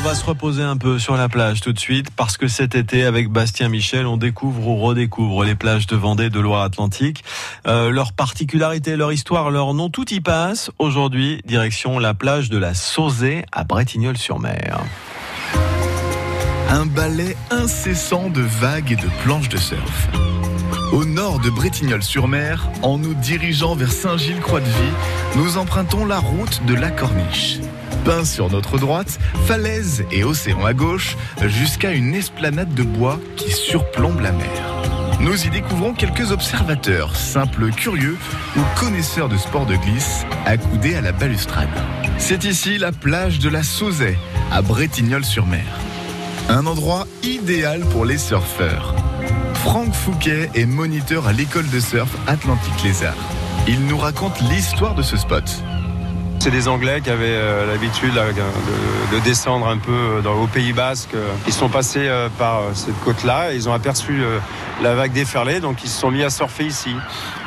On va se reposer un peu sur la plage tout de suite parce que cet été avec Bastien Michel on découvre ou redécouvre les plages de Vendée, de Loire-Atlantique, euh, leur particularité, leur histoire, leur nom, tout y passe. Aujourd'hui, direction la plage de la Sauzée à Bretignolles-sur-Mer. Un balai incessant de vagues et de planches de surf. Au nord de Bretignolles-sur-Mer, en nous dirigeant vers Saint-Gilles-Croix-de-Vie, nous empruntons la route de la Corniche. Pin sur notre droite, falaise et océan à gauche, jusqu'à une esplanade de bois qui surplombe la mer. Nous y découvrons quelques observateurs, simples curieux ou connaisseurs de sport de glisse, accoudés à la balustrade. C'est ici la plage de la Sauzet, à Bretignolles-sur-Mer. Un endroit idéal pour les surfeurs. Franck Fouquet est moniteur à l'école de surf Atlantique Lézard. Il nous raconte l'histoire de ce spot. C'est des Anglais qui avaient euh, l'habitude de, de, descendre un peu euh, au Pays Basque. Ils sont passés euh, par cette côte-là ils ont aperçu la vague déferler, donc ils se sont mis à surfer ici.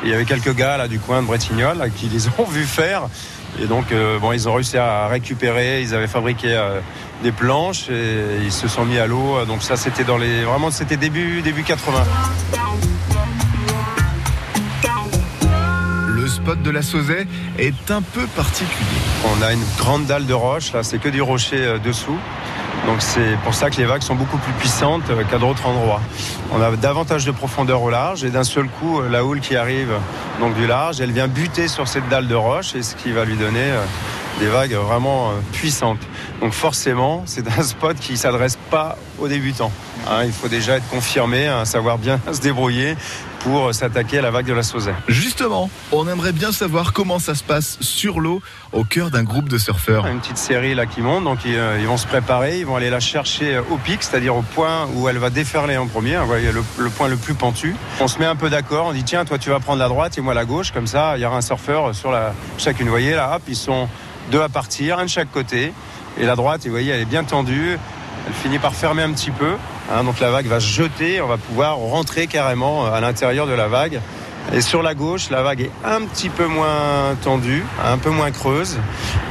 il y avait quelques gars là du coin de Bretignolles qui les ont vus faire. Et donc, bon, ils ont réussi à récupérer. Ils avaient fabriqué des planches et ils se sont mis à l'eau. Donc ça, c'était dans les, vraiment, c'était début début 80. Spot de la Sauzet est un peu particulier. On a une grande dalle de roche, là, c'est que du rocher euh, dessous. Donc c'est pour ça que les vagues sont beaucoup plus puissantes euh, qu'à d'autres endroits. On a davantage de profondeur au large et d'un seul coup, euh, la houle qui arrive donc du large, elle vient buter sur cette dalle de roche et ce qui va lui donner des vagues vraiment puissantes. Donc forcément, c'est un spot qui ne s'adresse pas aux débutants. Hein. il faut déjà être confirmé, hein, savoir bien se débrouiller pour s'attaquer à la vague de la Sauzet. Justement, on aimerait bien savoir comment ça se passe sur l'eau au cœur d'un groupe de surfeurs. Une petite série là qui monte, donc ils, euh, vont se préparer, ils vont aller la chercher au pic, c'est-à-dire au point où elle va déferler en premier, vous voyez le, point le plus pentu. On se met un peu d'accord, on dit tiens toi tu vas prendre la droite et moi la gauche, comme ça il y aura un surfeur sur la chacune. Vous voyez là, hop, ils sont deux à partir, un de chaque côté. Et la droite, vous voyez, elle est bien tendue. Elle finit par fermer un petit peu. Hein, donc la vague va se jeter. On va pouvoir rentrer carrément à l'intérieur de la vague. Et sur la gauche, la vague est un petit peu moins tendue, un peu moins creuse,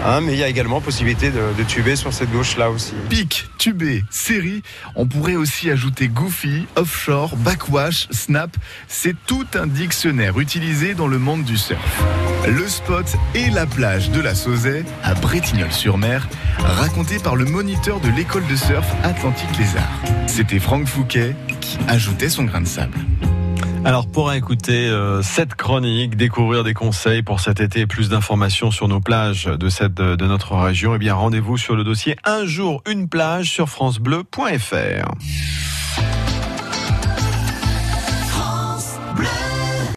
hein, mais il y a également possibilité de, tuber sur cette gauche-là aussi. Pic, tubé, série, on pourrait aussi ajouter goofy, offshore, backwash, snap. C'est tout un dictionnaire utilisé dans le monde du surf. Le spot et la plage de la Sauzet à Bretignolles-sur-Mer, raconté par le moniteur de l'école de surf Atlantique Lézard. C'était Franck Fouquet qui ajoutait son grain de sable. Alors pour écouter euh, cette chronique, découvrir des conseils pour cet été, plus d'informations sur nos plages de cette de notre région, eh bien rendez-vous sur le dossier Un jour une plage sur francebleu.fr.